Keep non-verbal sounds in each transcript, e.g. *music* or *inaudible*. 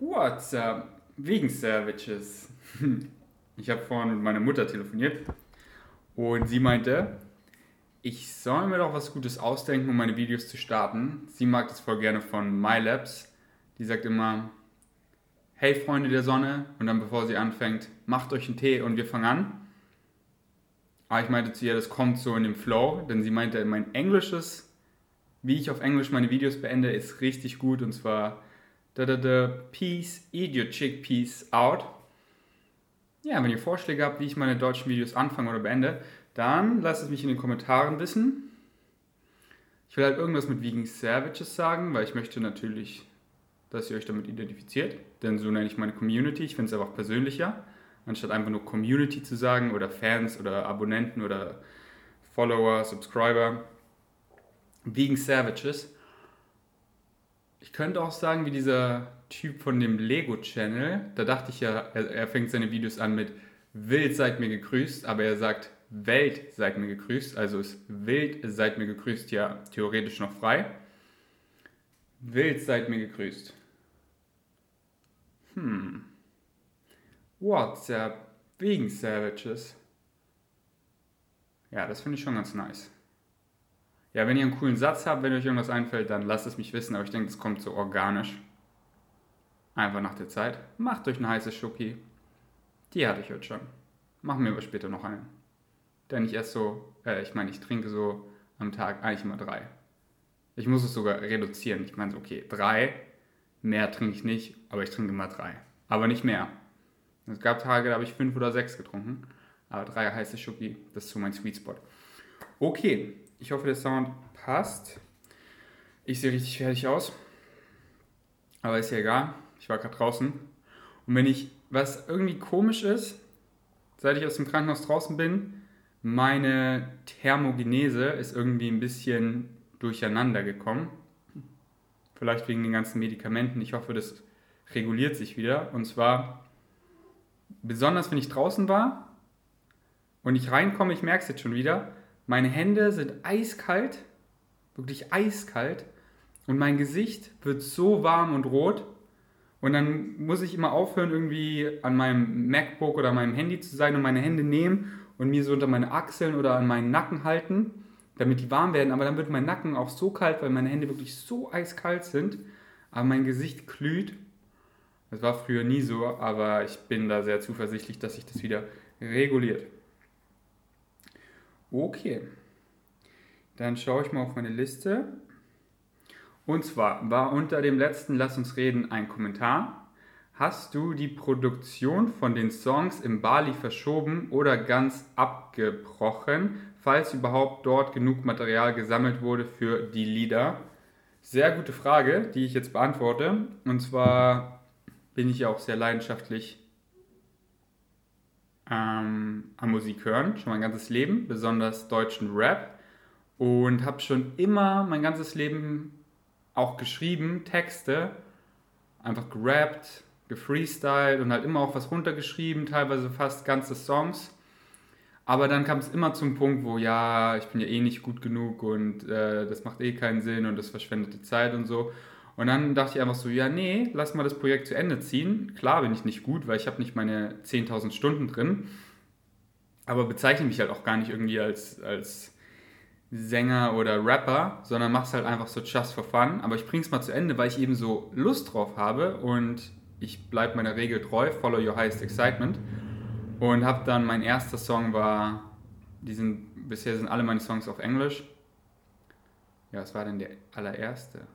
What's up? Wegen Savages. *laughs* Ich habe vorhin mit meiner Mutter telefoniert und sie meinte, ich soll mir doch was Gutes ausdenken, um meine Videos zu starten. Sie mag das voll gerne von MyLabs. Die sagt immer, hey Freunde der Sonne und dann bevor sie anfängt, macht euch einen Tee und wir fangen an. Aber ich meinte zu ihr, das kommt so in dem Flow, denn sie meinte, mein Englisches, wie ich auf Englisch meine Videos beende, ist richtig gut und zwar da da da Peace, eat your chickpeas out. Ja, wenn ihr Vorschläge habt, wie ich meine deutschen Videos anfange oder beende, dann lasst es mich in den Kommentaren wissen. Ich will halt irgendwas mit Vegan Savages sagen, weil ich möchte natürlich, dass ihr euch damit identifiziert. Denn so nenne ich meine Community. Ich finde es einfach persönlicher, anstatt einfach nur Community zu sagen oder Fans oder Abonnenten oder Follower, Subscriber. Vegan Savages. Ich könnte auch sagen, wie dieser Typ von dem Lego-Channel, da dachte ich ja, er, er fängt seine Videos an mit Wild seid mir gegrüßt, aber er sagt Welt seid mir gegrüßt, also ist Wild seid mir gegrüßt ja theoretisch noch frei. Wild seid mir gegrüßt. Hm. WhatsApp wegen Savages. Ja, das finde ich schon ganz nice. Ja, wenn ihr einen coolen Satz habt, wenn euch irgendwas einfällt, dann lasst es mich wissen, aber ich denke, das kommt so organisch. Einfach nach der Zeit. Macht euch eine heiße Schoki. Die hatte ich heute schon. Machen wir aber später noch einen. Denn ich esse so, äh, ich meine, ich trinke so am Tag eigentlich immer drei. Ich muss es sogar reduzieren. Ich meine, okay, drei, mehr trinke ich nicht, aber ich trinke immer drei. Aber nicht mehr. Es gab Tage, da habe ich fünf oder sechs getrunken. Aber drei heiße Schoki, das ist so mein Sweet Spot. Okay, ich hoffe, der Sound passt. Ich sehe richtig fertig aus. Aber ist ja egal. Ich war gerade draußen. Und wenn ich, was irgendwie komisch ist, seit ich aus dem Krankenhaus draußen bin, meine Thermogenese ist irgendwie ein bisschen durcheinander gekommen. Vielleicht wegen den ganzen Medikamenten. Ich hoffe, das reguliert sich wieder. Und zwar, besonders wenn ich draußen war und ich reinkomme, ich merke es jetzt schon wieder, meine Hände sind eiskalt, wirklich eiskalt. Und mein Gesicht wird so warm und rot. Und dann muss ich immer aufhören, irgendwie an meinem MacBook oder meinem Handy zu sein und meine Hände nehmen und mir so unter meine Achseln oder an meinen Nacken halten, damit die warm werden. Aber dann wird mein Nacken auch so kalt, weil meine Hände wirklich so eiskalt sind. Aber mein Gesicht glüht. Das war früher nie so, aber ich bin da sehr zuversichtlich, dass sich das wieder reguliert. Okay. Dann schaue ich mal auf meine Liste. Und zwar war unter dem letzten Lass uns reden ein Kommentar. Hast du die Produktion von den Songs im Bali verschoben oder ganz abgebrochen, falls überhaupt dort genug Material gesammelt wurde für die Lieder? Sehr gute Frage, die ich jetzt beantworte. Und zwar bin ich ja auch sehr leidenschaftlich ähm, an Musik hören, schon mein ganzes Leben, besonders deutschen Rap. Und habe schon immer mein ganzes Leben auch geschrieben, Texte, einfach gerappt, gefreestylt und halt immer auch was runtergeschrieben, teilweise fast ganze Songs. Aber dann kam es immer zum Punkt, wo ja, ich bin ja eh nicht gut genug und äh, das macht eh keinen Sinn und das verschwendete Zeit und so. Und dann dachte ich einfach so, ja, nee, lass mal das Projekt zu Ende ziehen. Klar bin ich nicht gut, weil ich habe nicht meine 10.000 Stunden drin, aber bezeichne mich halt auch gar nicht irgendwie als, als Sänger oder Rapper, sondern mach's halt einfach so just for fun. Aber ich bring's mal zu Ende, weil ich eben so Lust drauf habe und ich bleibe meiner Regel treu, follow your highest excitement. Und habe dann, mein erster Song war, die sind, bisher sind alle meine Songs auf Englisch. Ja, was war denn der allererste?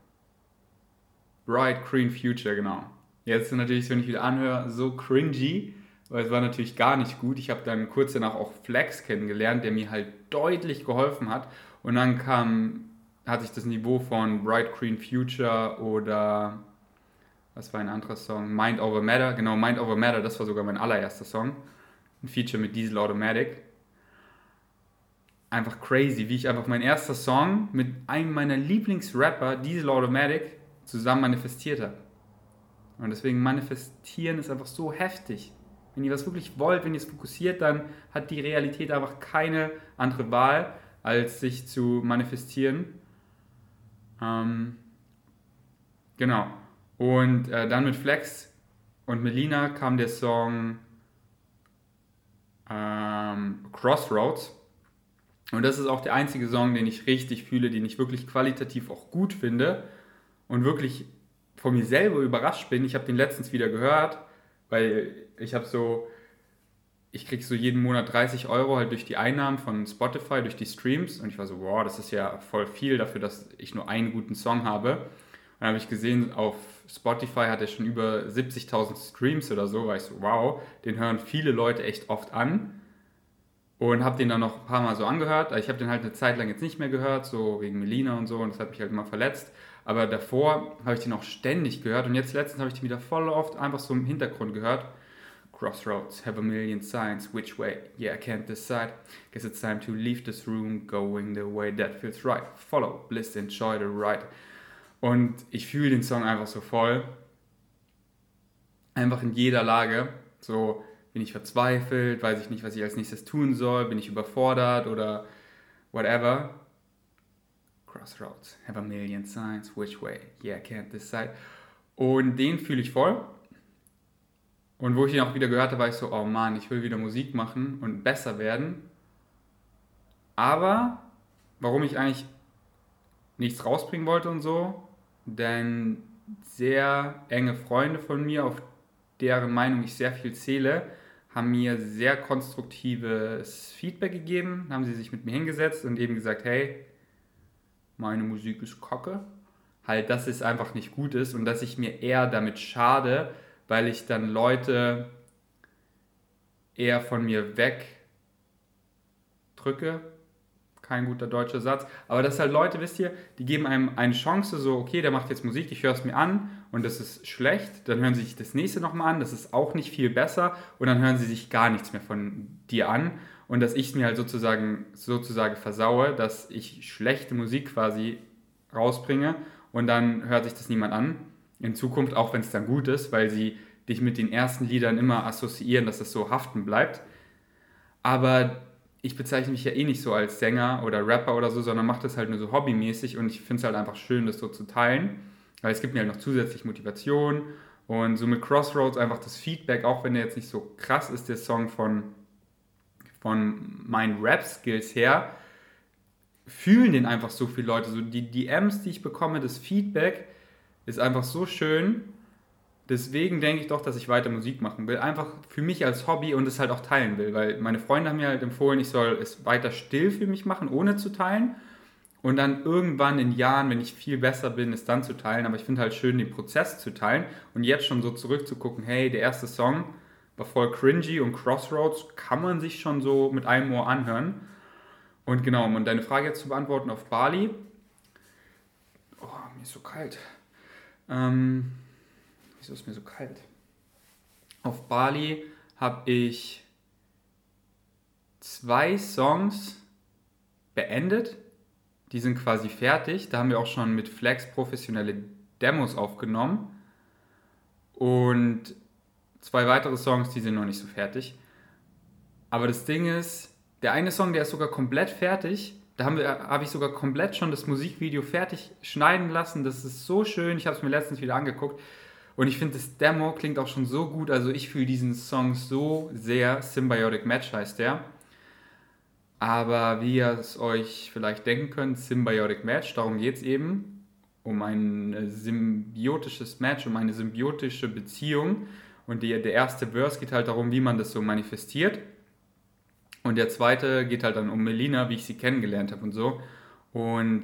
Bright Green Future, genau. Jetzt natürlich, wenn ich wieder anhöre, so cringy, weil es war natürlich gar nicht gut. Ich habe dann kurz danach auch Flex kennengelernt, der mir halt deutlich geholfen hat. Und dann kam, hatte ich das Niveau von Bright Green Future oder was war ein anderer Song? Mind Over Matter, genau, Mind Over Matter, das war sogar mein allererster Song. Ein Feature mit Diesel Automatic. Einfach crazy, wie ich einfach mein erster Song mit einem meiner Lieblingsrapper, Diesel Automatic, zusammen manifestiert habe. Und deswegen manifestieren ist einfach so heftig. Wenn ihr was wirklich wollt, wenn ihr es fokussiert, dann hat die Realität einfach keine andere Wahl, als sich zu manifestieren. Ähm, genau. Und äh, dann mit Flex und Melina kam der Song ähm, Crossroads. Und das ist auch der einzige Song, den ich richtig fühle, den ich wirklich qualitativ auch gut finde und wirklich von mir selber überrascht bin. Ich habe den letztens wieder gehört, weil ich habe so, ich kriege so jeden Monat 30 Euro halt durch die Einnahmen von Spotify, durch die Streams. Und ich war so, wow, das ist ja voll viel dafür, dass ich nur einen guten Song habe. Und dann habe ich gesehen, auf Spotify hat er schon über 70.000 Streams oder so. War ich so, wow, den hören viele Leute echt oft an. Und habe den dann noch ein paar Mal so angehört. Ich habe den halt eine Zeit lang jetzt nicht mehr gehört, so wegen Melina und so. Und das hat mich halt immer verletzt. Aber davor habe ich den auch ständig gehört. Und jetzt letztens habe ich den wieder voll oft einfach so im Hintergrund gehört. Crossroads have a million signs. Which way? Yeah, I can't decide. Guess it's time to leave this room, going the way that feels right. Follow, bliss, enjoy the ride. Und ich fühle den Song einfach so voll. Einfach in jeder Lage. So bin ich verzweifelt, weiß ich nicht, was ich als nächstes tun soll, bin ich überfordert oder whatever. Crossroads, have a million signs, which way? Yeah, can't decide. Und den fühle ich voll. Und wo ich ihn auch wieder gehört habe, war ich so, oh Mann, ich will wieder Musik machen und besser werden. Aber warum ich eigentlich nichts rausbringen wollte und so, denn sehr enge Freunde von mir, auf deren Meinung ich sehr viel zähle, haben mir sehr konstruktives Feedback gegeben, haben sie sich mit mir hingesetzt und eben gesagt, hey, meine Musik ist kacke. Halt, dass es einfach nicht gut ist und dass ich mir eher damit schade, weil ich dann Leute eher von mir weg drücke, kein guter deutscher Satz, aber das halt Leute, wisst ihr, die geben einem eine Chance, so, okay, der macht jetzt Musik, ich höre es mir an und das ist schlecht, dann hören sie sich das nächste nochmal an, das ist auch nicht viel besser. Und dann hören sie sich gar nichts mehr von dir an und dass ich es mir halt sozusagen, sozusagen versaue, dass ich schlechte Musik quasi rausbringe und dann hört sich das niemand an. In Zukunft, auch wenn es dann gut ist, weil sie dich mit den ersten Liedern immer assoziieren, dass das so haften bleibt. Aber ich bezeichne mich ja eh nicht so als Sänger oder Rapper oder so, sondern mache das halt nur so hobbymäßig und ich finde es halt einfach schön, das so zu teilen, weil es gibt mir halt noch zusätzlich Motivation und so mit Crossroads einfach das Feedback, auch wenn der jetzt nicht so krass ist, der Song von, von meinen Rap-Skills her, fühlen den einfach so viele Leute. So die DMs, die ich bekomme, das Feedback ist einfach so schön deswegen denke ich doch, dass ich weiter Musik machen will. Einfach für mich als Hobby und es halt auch teilen will, weil meine Freunde haben mir halt empfohlen, ich soll es weiter still für mich machen, ohne zu teilen. Und dann irgendwann in Jahren, wenn ich viel besser bin, es dann zu teilen. Aber ich finde halt schön, den Prozess zu teilen und jetzt schon so zurückzugucken, hey, der erste Song war voll cringy und Crossroads kann man sich schon so mit einem Ohr anhören. Und genau, um deine Frage jetzt zu beantworten auf Bali. Oh, mir ist so kalt. Ähm, Wieso ist mir so kalt? Auf Bali habe ich zwei Songs beendet. Die sind quasi fertig. Da haben wir auch schon mit Flex professionelle Demos aufgenommen. Und zwei weitere Songs, die sind noch nicht so fertig. Aber das Ding ist, der eine Song, der ist sogar komplett fertig. Da habe hab ich sogar komplett schon das Musikvideo fertig schneiden lassen. Das ist so schön. Ich habe es mir letztens wieder angeguckt. Und ich finde, das Demo klingt auch schon so gut. Also ich fühle diesen Song so sehr. Symbiotic Match heißt der. Aber wie ihr es euch vielleicht denken könnt, Symbiotic Match, darum geht es eben. Um ein symbiotisches Match, um eine symbiotische Beziehung. Und die, der erste Verse geht halt darum, wie man das so manifestiert. Und der zweite geht halt dann um Melina, wie ich sie kennengelernt habe und so. Und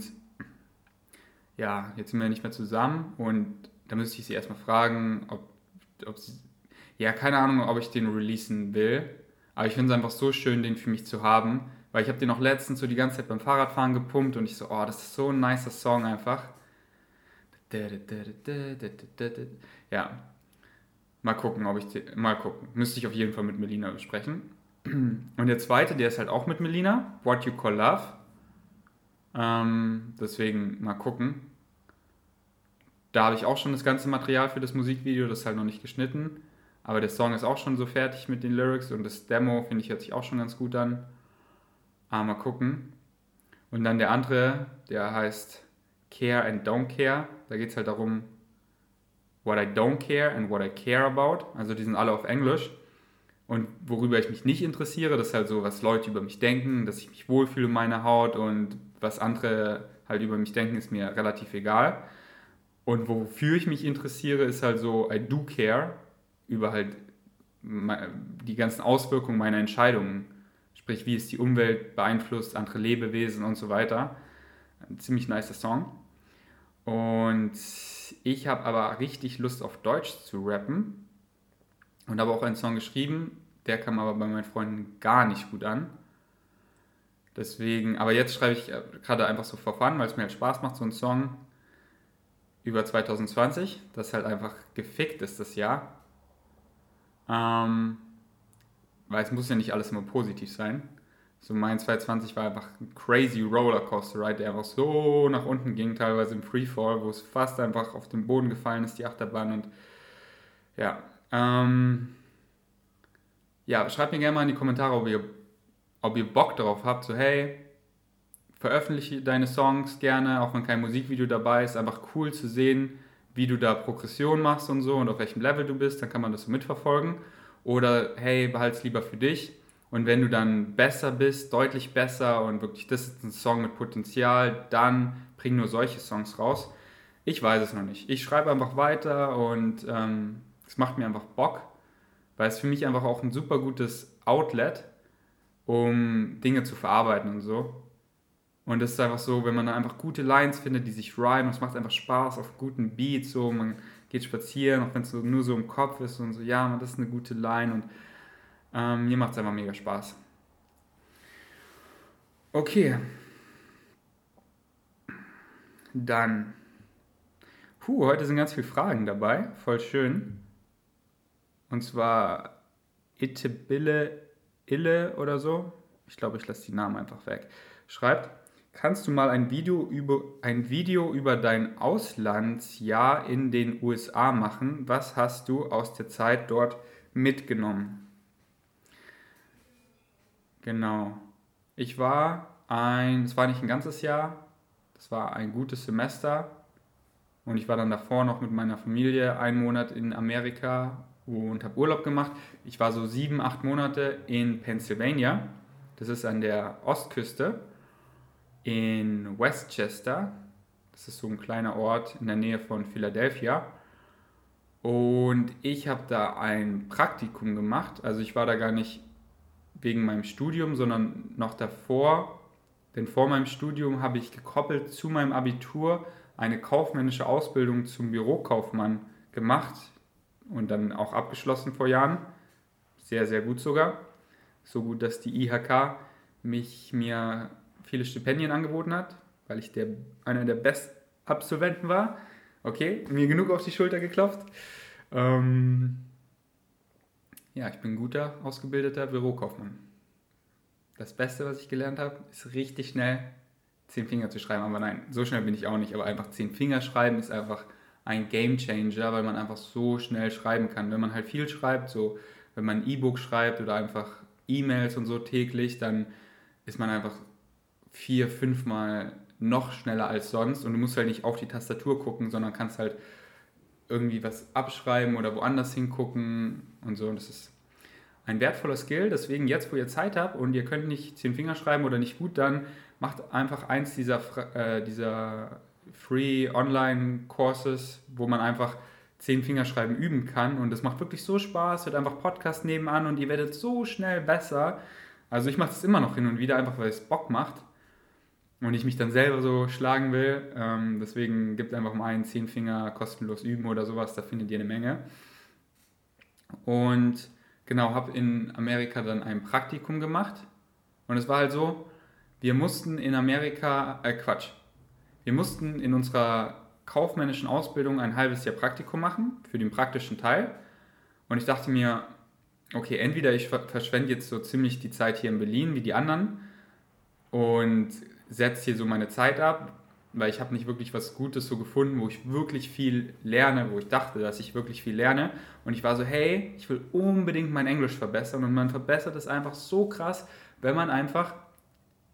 ja, jetzt sind wir nicht mehr zusammen und da müsste ich sie erstmal fragen, ob, ob sie, ja, keine Ahnung, ob ich den releasen will. Aber ich finde es einfach so schön, den für mich zu haben, weil ich habe den auch letztens so die ganze Zeit beim Fahrradfahren gepumpt und ich so, oh, das ist so ein nicer Song einfach. Ja, mal gucken, ob ich, den, mal gucken. Müsste ich auf jeden Fall mit Melina besprechen. Und der zweite, der ist halt auch mit Melina, What You Call Love. Ähm, deswegen mal gucken. Da habe ich auch schon das ganze Material für das Musikvideo, das ist halt noch nicht geschnitten. Aber der Song ist auch schon so fertig mit den Lyrics und das Demo, finde ich, hört sich auch schon ganz gut an. Aber mal gucken. Und dann der andere, der heißt Care and Don't Care. Da geht es halt darum, What I Don't Care and What I Care About. Also die sind alle auf Englisch. Und worüber ich mich nicht interessiere, das ist halt so, was Leute über mich denken, dass ich mich wohlfühle in meiner Haut und was andere halt über mich denken, ist mir relativ egal. Und wofür ich mich interessiere, ist halt so, I do care über halt die ganzen Auswirkungen meiner Entscheidungen. Sprich, wie es die Umwelt beeinflusst, andere Lebewesen und so weiter. Ein ziemlich nicer Song. Und ich habe aber richtig Lust auf Deutsch zu rappen und habe auch einen Song geschrieben, der kam aber bei meinen Freunden gar nicht gut an. Deswegen, aber jetzt schreibe ich gerade einfach so Fun, weil es mir halt Spaß macht, so einen Song über 2020, das halt einfach gefickt ist das Jahr. Ähm, weil es muss ja nicht alles immer positiv sein. So mein 2020 war einfach ein crazy Rollercoaster Ride, der einfach so nach unten ging, teilweise im Freefall, wo es fast einfach auf den Boden gefallen ist, die Achterbahn. Und ja, ähm, ja, schreibt mir gerne mal in die Kommentare, ob ihr, ob ihr Bock darauf habt, so hey, veröffentliche deine Songs gerne, auch wenn kein Musikvideo dabei ist, einfach cool zu sehen, wie du da Progression machst und so und auf welchem Level du bist, dann kann man das so mitverfolgen. Oder hey, behalte es lieber für dich und wenn du dann besser bist, deutlich besser und wirklich, das ist ein Song mit Potenzial, dann bring nur solche Songs raus. Ich weiß es noch nicht. Ich schreibe einfach weiter und ähm, es macht mir einfach Bock, weil es für mich einfach auch ein super gutes Outlet, um Dinge zu verarbeiten und so. Und es ist einfach so, wenn man dann einfach gute Lines findet, die sich rhymen, es macht einfach Spaß auf guten Beats, so man geht spazieren, auch wenn es nur so im Kopf ist und so, ja, das ist eine gute Line und ähm, mir macht es einfach mega Spaß. Okay. Dann. Puh, heute sind ganz viele Fragen dabei. Voll schön. Und zwar Ittebille Ille oder so. Ich glaube, ich lasse die Namen einfach weg. Schreibt, kannst du mal ein Video über, ein Video über dein Auslandsjahr in den USA machen? Was hast du aus der Zeit dort mitgenommen? Genau. Ich war ein, es war nicht ein ganzes Jahr, das war ein gutes Semester. Und ich war dann davor noch mit meiner Familie einen Monat in Amerika und habe Urlaub gemacht. Ich war so sieben, acht Monate in Pennsylvania. Das ist an der Ostküste in Westchester. Das ist so ein kleiner Ort in der Nähe von Philadelphia. Und ich habe da ein Praktikum gemacht. Also ich war da gar nicht wegen meinem Studium, sondern noch davor, denn vor meinem Studium habe ich gekoppelt zu meinem Abitur eine kaufmännische Ausbildung zum Bürokaufmann gemacht und dann auch abgeschlossen vor Jahren. Sehr, sehr gut sogar. So gut, dass die IHK mich mir viele Stipendien angeboten hat, weil ich der, einer der Bestabsolventen war. Okay, mir genug auf die Schulter geklopft. Ähm, ja, ich bin guter, ausgebildeter Bürokaufmann. Das Beste, was ich gelernt habe, ist richtig schnell zehn Finger zu schreiben. Aber nein, so schnell bin ich auch nicht. Aber einfach zehn Finger schreiben ist einfach ein Game Changer, weil man einfach so schnell schreiben kann. Wenn man halt viel schreibt, so wenn man ein E-Book schreibt oder einfach E-Mails und so täglich, dann ist man einfach vier, fünfmal noch schneller als sonst und du musst halt nicht auf die Tastatur gucken, sondern kannst halt irgendwie was abschreiben oder woanders hingucken und so. Und das ist ein wertvoller Skill. Deswegen jetzt, wo ihr Zeit habt und ihr könnt nicht zehn Finger schreiben oder nicht gut, dann macht einfach eins dieser, äh, dieser Free Online Courses, wo man einfach zehn Fingerschreiben üben kann. Und das macht wirklich so Spaß. Wird einfach Podcast nebenan und ihr werdet so schnell besser. Also ich mache das immer noch hin und wieder, einfach weil es Bock macht und ich mich dann selber so schlagen will. Ähm, deswegen gibt einfach mal einen zehn Finger kostenlos üben oder sowas, da findet ihr eine Menge. Und genau, habe in Amerika dann ein Praktikum gemacht. Und es war halt so, wir mussten in Amerika, äh Quatsch, wir mussten in unserer kaufmännischen Ausbildung ein halbes Jahr Praktikum machen für den praktischen Teil. Und ich dachte mir, okay, entweder ich verschwende jetzt so ziemlich die Zeit hier in Berlin wie die anderen und setze hier so meine Zeit ab, weil ich habe nicht wirklich was Gutes so gefunden, wo ich wirklich viel lerne, wo ich dachte, dass ich wirklich viel lerne. Und ich war so, hey, ich will unbedingt mein Englisch verbessern. Und man verbessert es einfach so krass, wenn man einfach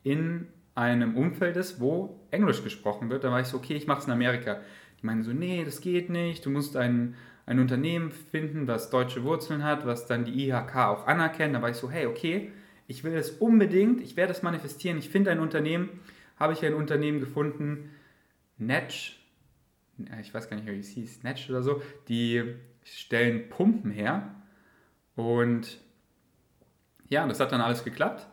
in einem Umfeld ist, wo Englisch gesprochen wird. Da war ich so, okay, ich mache es in Amerika. Die meinen so, nee, das geht nicht, du musst ein, ein Unternehmen finden, was deutsche Wurzeln hat, was dann die IHK auch anerkennt. Da war ich so, hey, okay, ich will es unbedingt, ich werde es manifestieren, ich finde ein Unternehmen, habe ich ein Unternehmen gefunden, Netsch, ich weiß gar nicht, wie es hieß, Netsch oder so, die stellen Pumpen her und ja, das hat dann alles geklappt.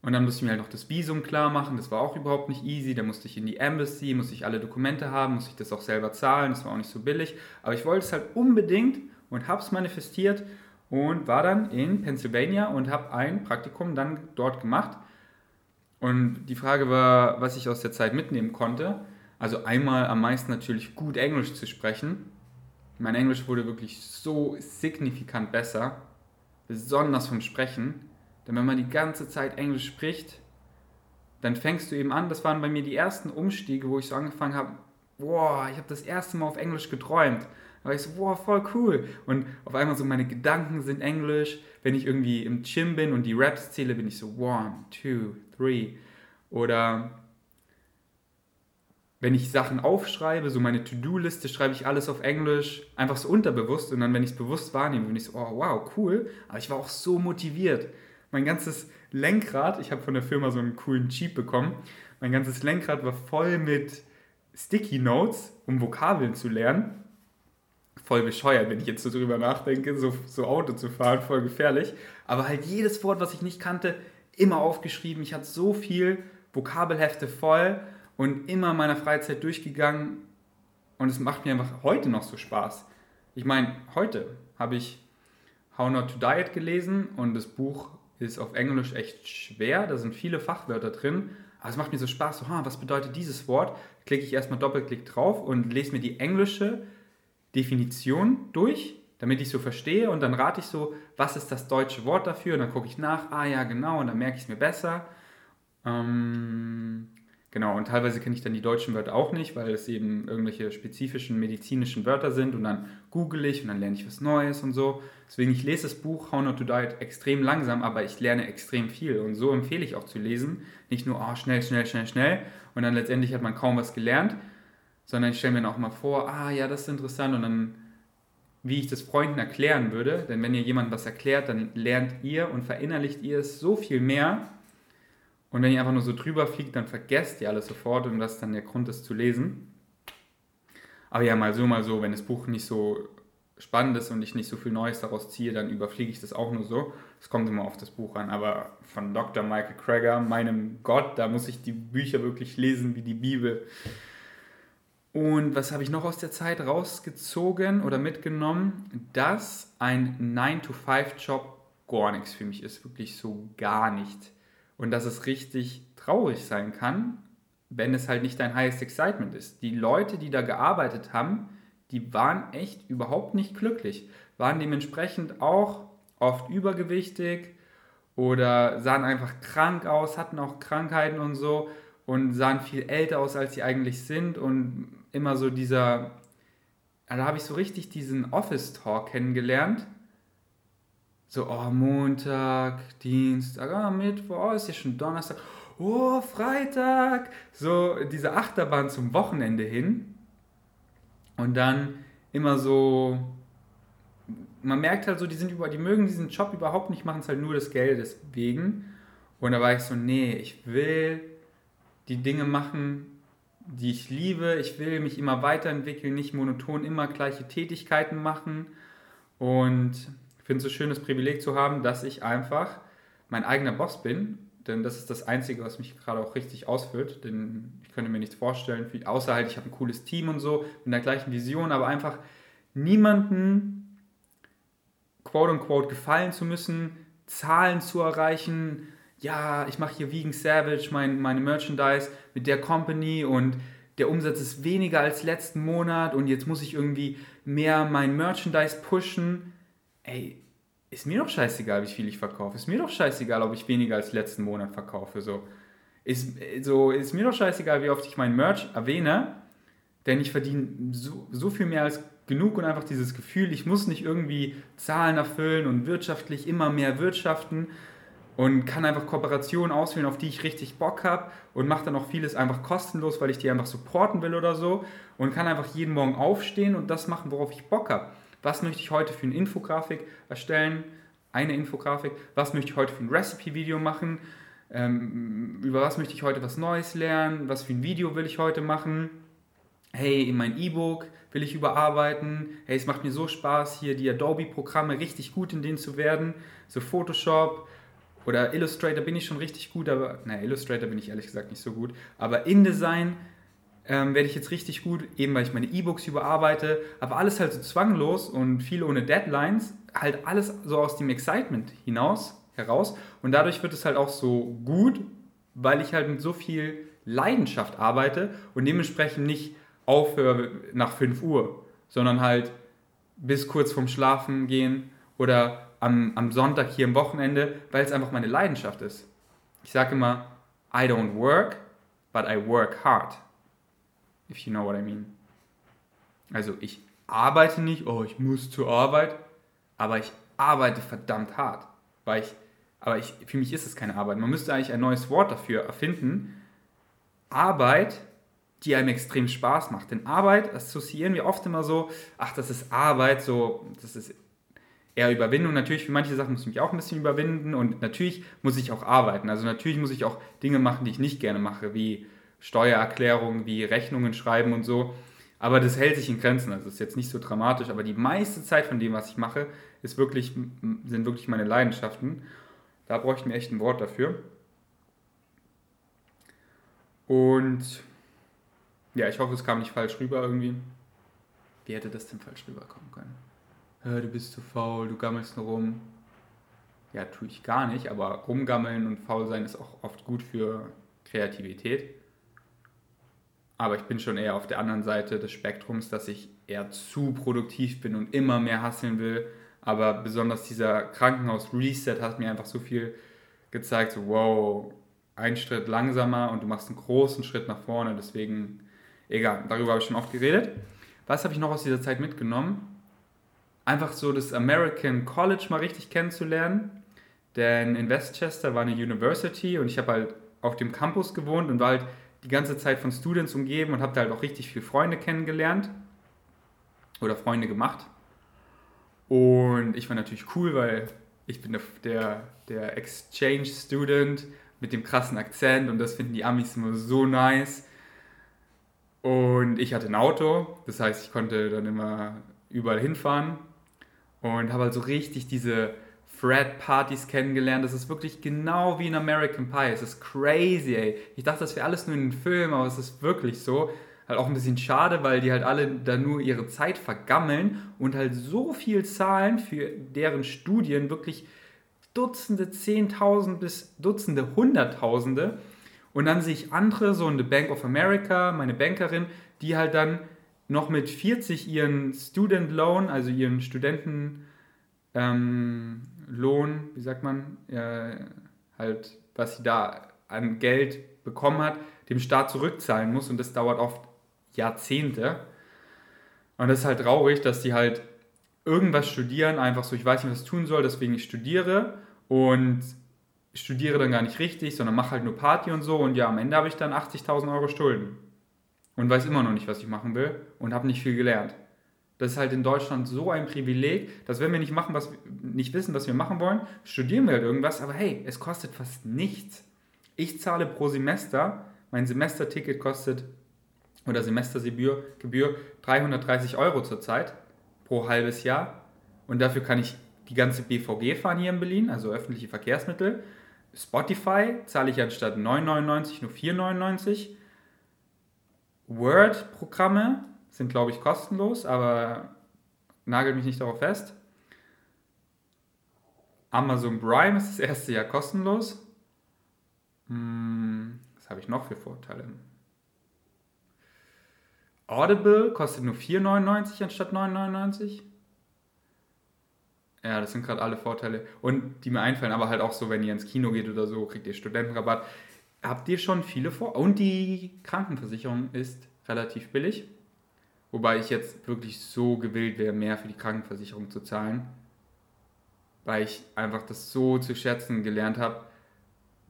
Und dann musste ich mir halt noch das Visum klar machen. Das war auch überhaupt nicht easy. Da musste ich in die Embassy, musste ich alle Dokumente haben, musste ich das auch selber zahlen. Das war auch nicht so billig. Aber ich wollte es halt unbedingt und habe es manifestiert und war dann in Pennsylvania und habe ein Praktikum dann dort gemacht. Und die Frage war, was ich aus der Zeit mitnehmen konnte. Also einmal am meisten natürlich gut Englisch zu sprechen. Mein Englisch wurde wirklich so signifikant besser, besonders vom Sprechen. Denn wenn man die ganze Zeit Englisch spricht, dann fängst du eben an, das waren bei mir die ersten Umstiege, wo ich so angefangen habe, boah, ich habe das erste Mal auf Englisch geträumt. War ich so, boah, voll cool. Und auf einmal so meine Gedanken sind Englisch. Wenn ich irgendwie im Gym bin und die Raps zähle, bin ich so, one, two, three. Oder wenn ich Sachen aufschreibe, so meine To-Do-Liste, schreibe ich alles auf Englisch, einfach so unterbewusst. Und dann, wenn ich es bewusst wahrnehme, bin ich so, oh, wow, cool. Aber ich war auch so motiviert mein ganzes Lenkrad, ich habe von der Firma so einen coolen Jeep bekommen, mein ganzes Lenkrad war voll mit Sticky Notes, um Vokabeln zu lernen. Voll bescheuert, wenn ich jetzt so drüber nachdenke, so, so Auto zu fahren, voll gefährlich. Aber halt jedes Wort, was ich nicht kannte, immer aufgeschrieben. Ich hatte so viel Vokabelhefte voll und immer in meiner Freizeit durchgegangen. Und es macht mir einfach heute noch so Spaß. Ich meine, heute habe ich How Not to Diet gelesen und das Buch ist auf Englisch echt schwer. Da sind viele Fachwörter drin. Aber es macht mir so Spaß. So, ha, was bedeutet dieses Wort? Klicke ich erstmal Doppelklick drauf und lese mir die englische Definition durch, damit ich so verstehe. Und dann rate ich so, was ist das deutsche Wort dafür? Und dann gucke ich nach. Ah ja, genau. Und dann merke ich es mir besser. Ähm, Genau, und teilweise kenne ich dann die deutschen Wörter auch nicht, weil es eben irgendwelche spezifischen medizinischen Wörter sind und dann google ich und dann lerne ich was Neues und so. Deswegen, ich lese das Buch How Not to Diet extrem langsam, aber ich lerne extrem viel und so empfehle ich auch zu lesen. Nicht nur oh, schnell, schnell, schnell, schnell und dann letztendlich hat man kaum was gelernt, sondern ich stelle mir dann auch mal vor, ah ja, das ist interessant und dann, wie ich das Freunden erklären würde, denn wenn ihr jemandem was erklärt, dann lernt ihr und verinnerlicht ihr es so viel mehr, und wenn ihr einfach nur so drüber fliegt, dann vergesst ihr alles sofort und das ist dann der Grund, das zu lesen. Aber ja, mal so, mal so, wenn das Buch nicht so spannend ist und ich nicht so viel Neues daraus ziehe, dann überfliege ich das auch nur so. Es kommt immer auf das Buch an. Aber von Dr. Michael Krager, meinem Gott, da muss ich die Bücher wirklich lesen wie die Bibel. Und was habe ich noch aus der Zeit rausgezogen oder mitgenommen? Dass ein 9-to-5-Job gar nichts für mich ist. Wirklich so gar nicht und dass es richtig traurig sein kann, wenn es halt nicht dein highest excitement ist. Die Leute, die da gearbeitet haben, die waren echt überhaupt nicht glücklich, waren dementsprechend auch oft übergewichtig oder sahen einfach krank aus, hatten auch Krankheiten und so und sahen viel älter aus, als sie eigentlich sind und immer so dieser, da habe ich so richtig diesen Office-Talk kennengelernt, so, oh, Montag, Dienstag, ah, Mittwoch, oh, ist ja schon Donnerstag, oh, Freitag. So diese Achterbahn zum Wochenende hin. Und dann immer so, man merkt halt so, die sind über, die mögen diesen Job überhaupt nicht, machen es halt nur des Geldes wegen. Und da war ich so, nee, ich will die Dinge machen, die ich liebe. Ich will mich immer weiterentwickeln, nicht monoton immer gleiche Tätigkeiten machen. Und finde es so schön, das Privileg zu haben, dass ich einfach mein eigener Boss bin. Denn das ist das Einzige, was mich gerade auch richtig ausfüllt. Denn ich könnte mir nichts vorstellen, außer halt, ich habe ein cooles Team und so, mit der gleichen Vision, aber einfach niemanden, quote unquote, gefallen zu müssen, Zahlen zu erreichen. Ja, ich mache hier Vegan Savage, mein, meine Merchandise mit der Company und der Umsatz ist weniger als letzten Monat und jetzt muss ich irgendwie mehr mein Merchandise pushen ey, ist mir doch scheißegal, wie viel ich verkaufe. Ist mir doch scheißegal, ob ich weniger als letzten Monat verkaufe. So. Ist, so, ist mir doch scheißegal, wie oft ich mein Merch erwähne, denn ich verdiene so, so viel mehr als genug und einfach dieses Gefühl, ich muss nicht irgendwie Zahlen erfüllen und wirtschaftlich immer mehr wirtschaften. Und kann einfach Kooperationen auswählen, auf die ich richtig Bock habe und mache dann auch vieles einfach kostenlos, weil ich die einfach supporten will oder so und kann einfach jeden Morgen aufstehen und das machen, worauf ich Bock habe. Was möchte ich heute für eine Infografik erstellen? Eine Infografik. Was möchte ich heute für ein Recipe-Video machen? Ähm, über was möchte ich heute was Neues lernen? Was für ein Video will ich heute machen? Hey, mein E-Book will ich überarbeiten. Hey, es macht mir so Spaß, hier die Adobe-Programme richtig gut in denen zu werden. So Photoshop, oder Illustrator bin ich schon richtig gut, aber, naja, Illustrator bin ich ehrlich gesagt nicht so gut. Aber InDesign ähm, werde ich jetzt richtig gut, eben weil ich meine E-Books überarbeite, aber alles halt so zwanglos und viel ohne Deadlines, halt alles so aus dem Excitement hinaus, heraus. Und dadurch wird es halt auch so gut, weil ich halt mit so viel Leidenschaft arbeite und dementsprechend nicht aufhöre nach 5 Uhr, sondern halt bis kurz vorm Schlafen gehen oder am, am Sonntag hier am Wochenende, weil es einfach meine Leidenschaft ist. Ich sage immer, I don't work, but I work hard. If you know what I mean. Also ich arbeite nicht, oh, ich muss zur Arbeit, aber ich arbeite verdammt hart. Weil ich, aber ich, für mich ist es keine Arbeit. Man müsste eigentlich ein neues Wort dafür erfinden. Arbeit, die einem extrem Spaß macht. Denn Arbeit assoziieren wir oft immer so, ach, das ist Arbeit, so, das ist eher Überwindung. Natürlich, für manche Sachen muss ich mich auch ein bisschen überwinden und natürlich muss ich auch arbeiten. Also natürlich muss ich auch Dinge machen, die ich nicht gerne mache, wie Steuererklärungen, wie Rechnungen schreiben und so. Aber das hält sich in Grenzen. Also ist jetzt nicht so dramatisch, aber die meiste Zeit von dem, was ich mache, ist wirklich, sind wirklich meine Leidenschaften. Da bräuchten wir echt ein Wort dafür. Und ja, ich hoffe, es kam nicht falsch rüber irgendwie. Wie hätte das denn falsch rüberkommen können? Du bist zu faul, du gammelst nur rum. Ja, tue ich gar nicht, aber rumgammeln und faul sein ist auch oft gut für Kreativität. Aber ich bin schon eher auf der anderen Seite des Spektrums, dass ich eher zu produktiv bin und immer mehr hasseln will. Aber besonders dieser Krankenhaus-Reset hat mir einfach so viel gezeigt, so wow, ein Schritt langsamer und du machst einen großen Schritt nach vorne. Deswegen, egal, darüber habe ich schon oft geredet. Was habe ich noch aus dieser Zeit mitgenommen? Einfach so das American College mal richtig kennenzulernen. Denn in Westchester war eine University und ich habe halt auf dem Campus gewohnt und war halt die ganze Zeit von Students umgeben und habe da halt auch richtig viele Freunde kennengelernt oder Freunde gemacht. Und ich war natürlich cool, weil ich bin der, der Exchange Student mit dem krassen Akzent und das finden die Amis immer so nice. Und ich hatte ein Auto, das heißt, ich konnte dann immer überall hinfahren und habe halt so richtig diese Fred-Partys kennengelernt. Das ist wirklich genau wie in American Pie. Es ist crazy, ey. Ich dachte, das wäre alles nur in den Filmen, aber es ist wirklich so. Halt auch ein bisschen schade, weil die halt alle da nur ihre Zeit vergammeln und halt so viel zahlen für deren Studien, wirklich Dutzende, Zehntausend bis Dutzende, Hunderttausende. Und dann sehe ich andere, so eine Bank of America, meine Bankerin, die halt dann noch mit 40 ihren Student Loan, also ihren Studentenlohn, ähm, wie sagt man, ja, halt, was sie da an Geld bekommen hat, dem Staat zurückzahlen muss. Und das dauert oft Jahrzehnte. Und das ist halt traurig, dass die halt irgendwas studieren, einfach so, ich weiß nicht, was ich tun soll, deswegen ich studiere und studiere dann gar nicht richtig, sondern mache halt nur Party und so. Und ja, am Ende habe ich dann 80.000 Euro Schulden und weiß immer noch nicht, was ich machen will und habe nicht viel gelernt. Das ist halt in Deutschland so ein Privileg, dass wenn wir nicht machen, was nicht wissen, was wir machen wollen, studieren wir halt irgendwas, aber hey, es kostet fast nichts. Ich zahle pro Semester, mein Semesterticket kostet oder Semestergebühr Gebühr 330 Euro zurzeit pro halbes Jahr und dafür kann ich die ganze BVG fahren hier in Berlin, also öffentliche Verkehrsmittel. Spotify zahle ich anstatt 9,99 nur 4,99 Word-Programme sind, glaube ich, kostenlos, aber nagelt mich nicht darauf fest. Amazon Prime ist das erste Jahr kostenlos. Hm, was habe ich noch für Vorteile? Audible kostet nur 4,99 anstatt 9,99. Ja, das sind gerade alle Vorteile. Und die mir einfallen, aber halt auch so, wenn ihr ins Kino geht oder so, kriegt ihr Studentenrabatt habt ihr schon viele vor. Und die Krankenversicherung ist relativ billig. Wobei ich jetzt wirklich so gewillt wäre, mehr für die Krankenversicherung zu zahlen. weil ich einfach das so zu schätzen gelernt habe.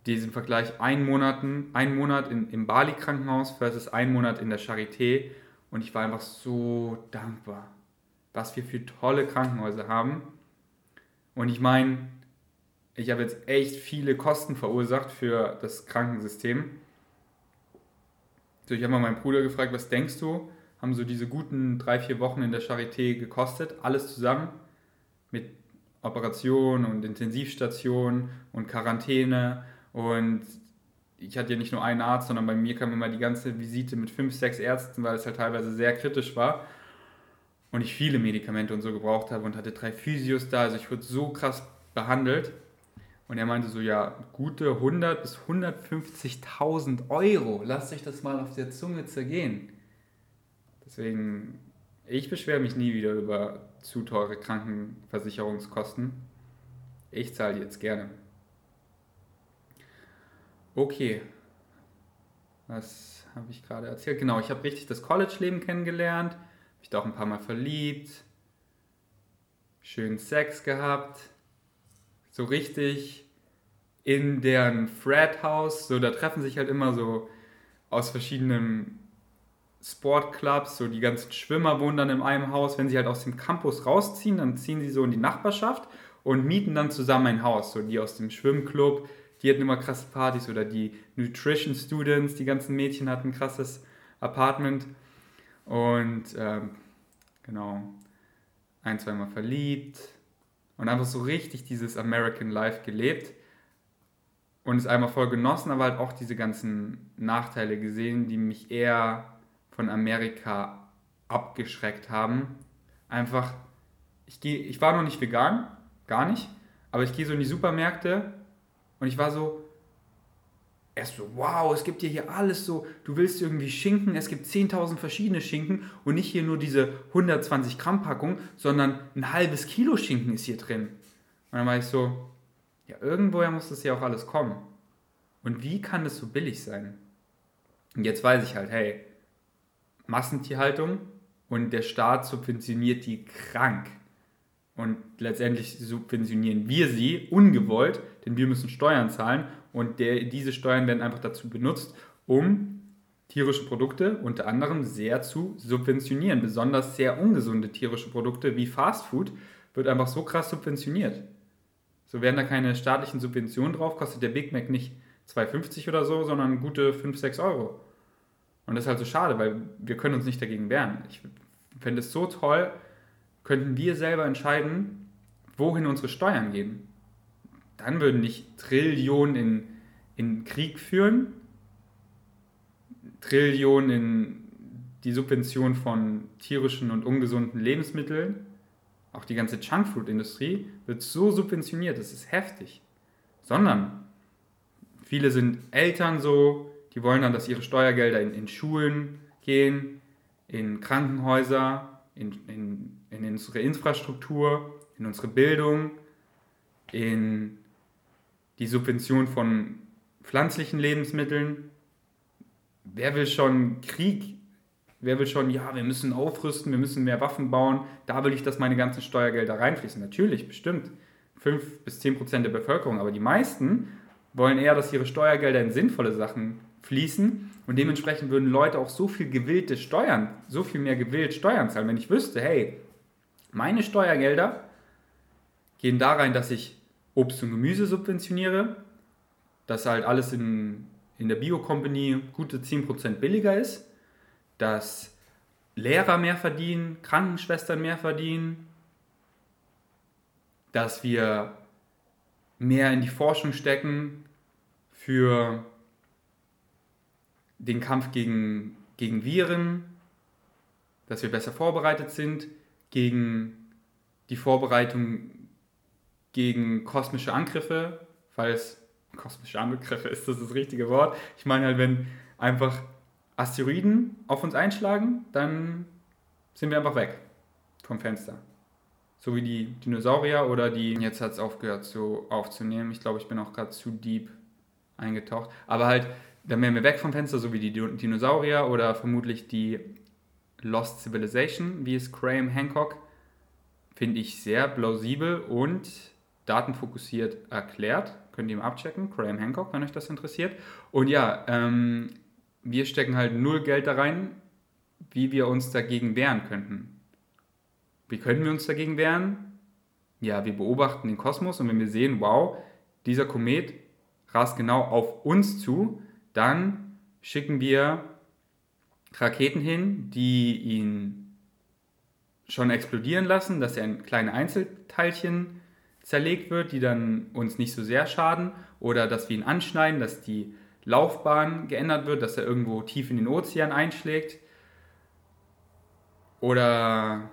Diesen Vergleich ein, Monaten, ein Monat in, im Bali-Krankenhaus versus ein Monat in der Charité. Und ich war einfach so dankbar, was wir für tolle Krankenhäuser haben. Und ich meine, ich habe jetzt echt viele Kosten verursacht für das Krankensystem. So, ich habe mal meinen Bruder gefragt, was denkst du, haben so diese guten drei, vier Wochen in der Charité gekostet, alles zusammen? Mit Operation und Intensivstation und Quarantäne. Und ich hatte ja nicht nur einen Arzt, sondern bei mir kam immer die ganze Visite mit fünf, sechs Ärzten, weil es halt teilweise sehr kritisch war. Und ich viele Medikamente und so gebraucht habe und hatte drei Physios da, also ich wurde so krass behandelt und er meinte so, ja, gute 100 bis 150.000 Euro, lasst euch das mal auf der Zunge zergehen. Deswegen, ich beschwere mich nie wieder über zu teure Krankenversicherungskosten. Ich zahle jetzt gerne. Okay. Was habe ich gerade erzählt? Genau, ich habe richtig das College-Leben kennengelernt. Mich da auch ein paar Mal verliebt. Schön Sex gehabt. So richtig in deren Frat-House. So, da treffen sich halt immer so aus verschiedenen Sportclubs, so die ganzen Schwimmer wohnen dann in einem Haus. Wenn sie halt aus dem Campus rausziehen, dann ziehen sie so in die Nachbarschaft und mieten dann zusammen ein Haus. So die aus dem Schwimmclub, die hatten immer krasse Partys oder die Nutrition Students, die ganzen Mädchen hatten ein krasses Apartment. Und ähm, genau, ein, zweimal verliebt und einfach so richtig dieses American Life gelebt und es einmal voll genossen, aber halt auch diese ganzen Nachteile gesehen, die mich eher von Amerika abgeschreckt haben. Einfach, ich, geh, ich war noch nicht vegan, gar nicht, aber ich gehe so in die Supermärkte und ich war so, erst so, wow, es gibt hier alles so, du willst irgendwie Schinken, es gibt 10.000 verschiedene Schinken und nicht hier nur diese 120 Gramm Packung, sondern ein halbes Kilo Schinken ist hier drin. Und dann war ich so, ja, irgendwoher muss das ja auch alles kommen. Und wie kann das so billig sein? Und jetzt weiß ich halt, hey, Massentierhaltung und der Staat subventioniert die krank. Und letztendlich subventionieren wir sie ungewollt, denn wir müssen Steuern zahlen und der, diese Steuern werden einfach dazu benutzt, um tierische Produkte unter anderem sehr zu subventionieren. Besonders sehr ungesunde tierische Produkte wie Fastfood wird einfach so krass subventioniert. So werden da keine staatlichen Subventionen drauf, kostet der Big Mac nicht 2,50 oder so, sondern gute 5, 6 Euro. Und das ist halt so schade, weil wir können uns nicht dagegen wehren. Ich fände es so toll, könnten wir selber entscheiden, wohin unsere Steuern gehen. Dann würden nicht Trillionen in, in Krieg führen, Trillionen in die Subvention von tierischen und ungesunden Lebensmitteln, auch die ganze Junkfood-Industrie wird so subventioniert, das ist heftig. Sondern viele sind Eltern so, die wollen dann, dass ihre Steuergelder in, in Schulen gehen, in Krankenhäuser, in, in, in unsere Infrastruktur, in unsere Bildung, in die Subvention von pflanzlichen Lebensmitteln. Wer will schon Krieg? Wer will schon, ja, wir müssen aufrüsten, wir müssen mehr Waffen bauen, da will ich, dass meine ganzen Steuergelder reinfließen. Natürlich, bestimmt 5 bis 10 Prozent der Bevölkerung, aber die meisten wollen eher, dass ihre Steuergelder in sinnvolle Sachen fließen und dementsprechend würden Leute auch so viel gewillte Steuern, so viel mehr gewillt Steuern zahlen. Wenn ich wüsste, hey, meine Steuergelder gehen da rein, dass ich Obst und Gemüse subventioniere, dass halt alles in, in der Bio-Company gute 10% billiger ist, dass Lehrer mehr verdienen, Krankenschwestern mehr verdienen, dass wir mehr in die Forschung stecken für den Kampf gegen, gegen Viren, dass wir besser vorbereitet sind, gegen die Vorbereitung gegen kosmische Angriffe, falls kosmische Angriffe ist das das richtige Wort. Ich meine halt, wenn einfach Asteroiden auf uns einschlagen, dann sind wir einfach weg vom Fenster. So wie die Dinosaurier oder die. Jetzt hat es aufgehört so aufzunehmen. Ich glaube, ich bin auch gerade zu deep eingetaucht. Aber halt, dann wären wir weg vom Fenster, so wie die Dinosaurier oder vermutlich die Lost Civilization, wie es Graham Hancock, finde ich sehr plausibel und datenfokussiert erklärt. Könnt ihr mal abchecken. Graham Hancock, wenn euch das interessiert. Und ja, ähm, wir stecken halt null Geld da rein, wie wir uns dagegen wehren könnten. Wie können wir uns dagegen wehren? Ja, wir beobachten den Kosmos und wenn wir sehen, wow, dieser Komet rast genau auf uns zu, dann schicken wir Raketen hin, die ihn schon explodieren lassen, dass er in kleine Einzelteilchen zerlegt wird, die dann uns nicht so sehr schaden, oder dass wir ihn anschneiden, dass die Laufbahn geändert wird, dass er irgendwo tief in den Ozean einschlägt, oder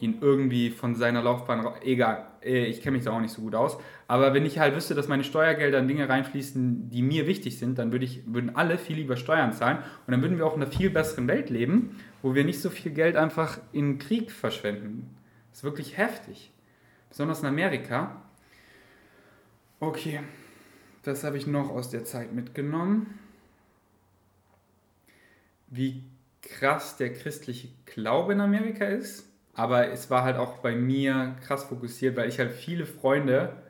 ihn irgendwie von seiner Laufbahn, egal, äh, ich kenne mich da auch nicht so gut aus, aber wenn ich halt wüsste, dass meine Steuergelder in Dinge reinfließen, die mir wichtig sind, dann würde ich, würden alle viel lieber Steuern zahlen und dann würden wir auch in einer viel besseren Welt leben, wo wir nicht so viel Geld einfach in Krieg verschwenden. Das ist wirklich heftig. Besonders in Amerika. Okay, das habe ich noch aus der Zeit mitgenommen. Wie krass der christliche Glaube in Amerika ist. Aber es war halt auch bei mir krass fokussiert, weil ich halt viele Freunde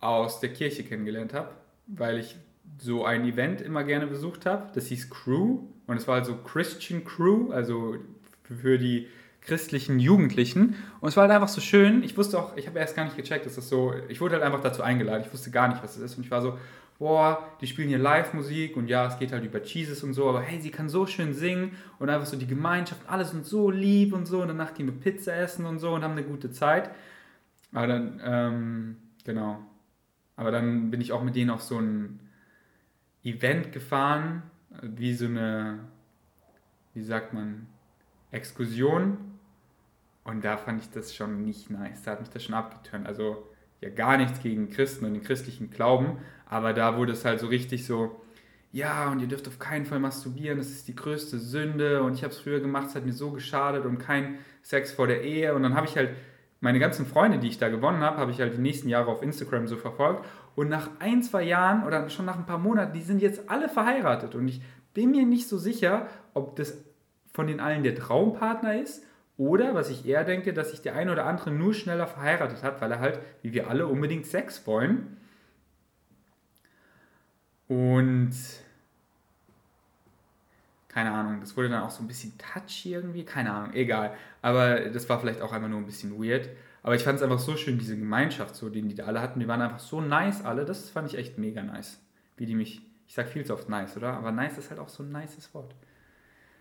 aus der Kirche kennengelernt habe, weil ich so ein Event immer gerne besucht habe. Das hieß Crew und es war halt so Christian Crew, also für die christlichen Jugendlichen. Und es war halt einfach so schön. Ich wusste auch, ich habe erst gar nicht gecheckt, dass das so, ich wurde halt einfach dazu eingeladen. Ich wusste gar nicht, was das ist. Und ich war so, boah, die spielen hier Live-Musik und ja, es geht halt über Jesus und so, aber hey, sie kann so schön singen und einfach so die Gemeinschaft, alle sind so lieb und so und danach gehen wir Pizza essen und so und haben eine gute Zeit. Aber dann, ähm, genau. Aber dann bin ich auch mit denen auf so ein Event gefahren, wie so eine, wie sagt man, Exkursion. Und da fand ich das schon nicht nice. Da hat mich das schon abgeturnt. Also ja gar nichts gegen Christen und den christlichen Glauben, aber da wurde es halt so richtig so, ja, und ihr dürft auf keinen Fall masturbieren, das ist die größte Sünde und ich habe es früher gemacht, es hat mir so geschadet und kein Sex vor der Ehe. Und dann habe ich halt meine ganzen Freunde, die ich da gewonnen habe, habe ich halt die nächsten Jahre auf Instagram so verfolgt. Und nach ein, zwei Jahren oder schon nach ein paar Monaten, die sind jetzt alle verheiratet. Und ich bin mir nicht so sicher, ob das von den allen der Traumpartner ist oder, was ich eher denke, dass sich der eine oder andere nur schneller verheiratet hat, weil er halt, wie wir alle, unbedingt Sex wollen. Und keine Ahnung, das wurde dann auch so ein bisschen touchy irgendwie, keine Ahnung, egal. Aber das war vielleicht auch einfach nur ein bisschen weird. Aber ich fand es einfach so schön, diese Gemeinschaft, so, den die da alle hatten. Die waren einfach so nice alle. Das fand ich echt mega nice. Wie die mich, ich sag viel zu oft nice, oder? Aber nice ist halt auch so ein nices Wort.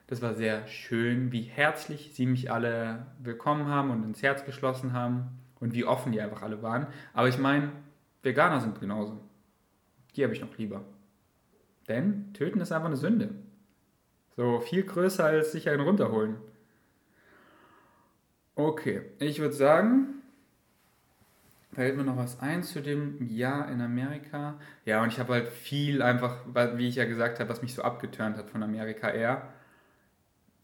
Das war sehr schön, wie herzlich sie mich alle willkommen haben und ins Herz geschlossen haben und wie offen die einfach alle waren. Aber ich meine, Veganer sind genauso. Die habe ich noch lieber. Denn töten ist einfach eine Sünde. So viel größer als sich einen runterholen. Okay, ich würde sagen, fällt mir noch was ein zu dem Jahr in Amerika. Ja, und ich habe halt viel einfach, wie ich ja gesagt habe, was mich so abgeturnt hat von Amerika eher,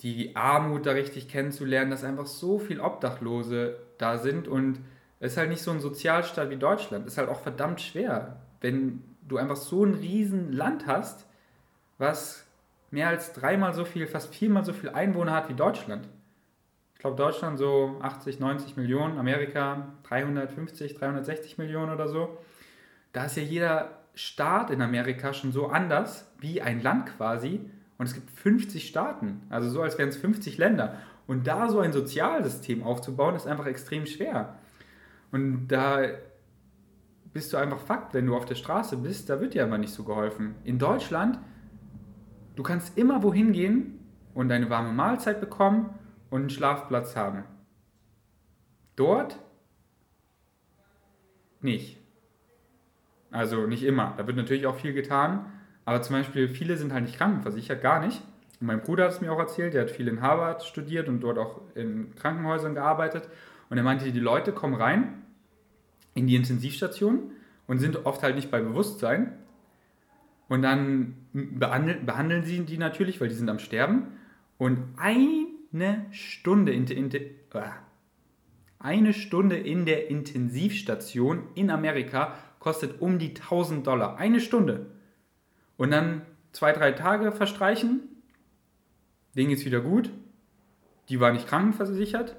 die Armut da richtig kennenzulernen, dass einfach so viel Obdachlose da sind und es ist halt nicht so ein Sozialstaat wie Deutschland. Ist halt auch verdammt schwer, wenn du einfach so ein riesen Land hast, was mehr als dreimal so viel, fast viermal so viel Einwohner hat wie Deutschland. Ich glaube, Deutschland so 80, 90 Millionen, Amerika 350, 360 Millionen oder so. Da ist ja jeder Staat in Amerika schon so anders wie ein Land quasi. Und es gibt 50 Staaten, also so als wären es 50 Länder. Und da so ein Sozialsystem aufzubauen, ist einfach extrem schwer. Und da bist du einfach Fakt, wenn du auf der Straße bist, da wird dir aber nicht so geholfen. In Deutschland, du kannst immer wohin gehen und eine warme Mahlzeit bekommen und einen Schlafplatz haben. Dort nicht. Also nicht immer. Da wird natürlich auch viel getan, aber zum Beispiel viele sind halt nicht krankenversichert, gar nicht. Und mein Bruder hat es mir auch erzählt, der hat viel in Harvard studiert und dort auch in Krankenhäusern gearbeitet. Und er meinte, die Leute kommen rein in die Intensivstation und sind oft halt nicht bei Bewusstsein. Und dann behandeln, behandeln sie die natürlich, weil die sind am Sterben. Und eine Stunde in, in, äh, eine Stunde in der Intensivstation in Amerika kostet um die 1000 Dollar. Eine Stunde. Und dann zwei, drei Tage verstreichen, denen ist wieder gut. Die war nicht krankenversichert.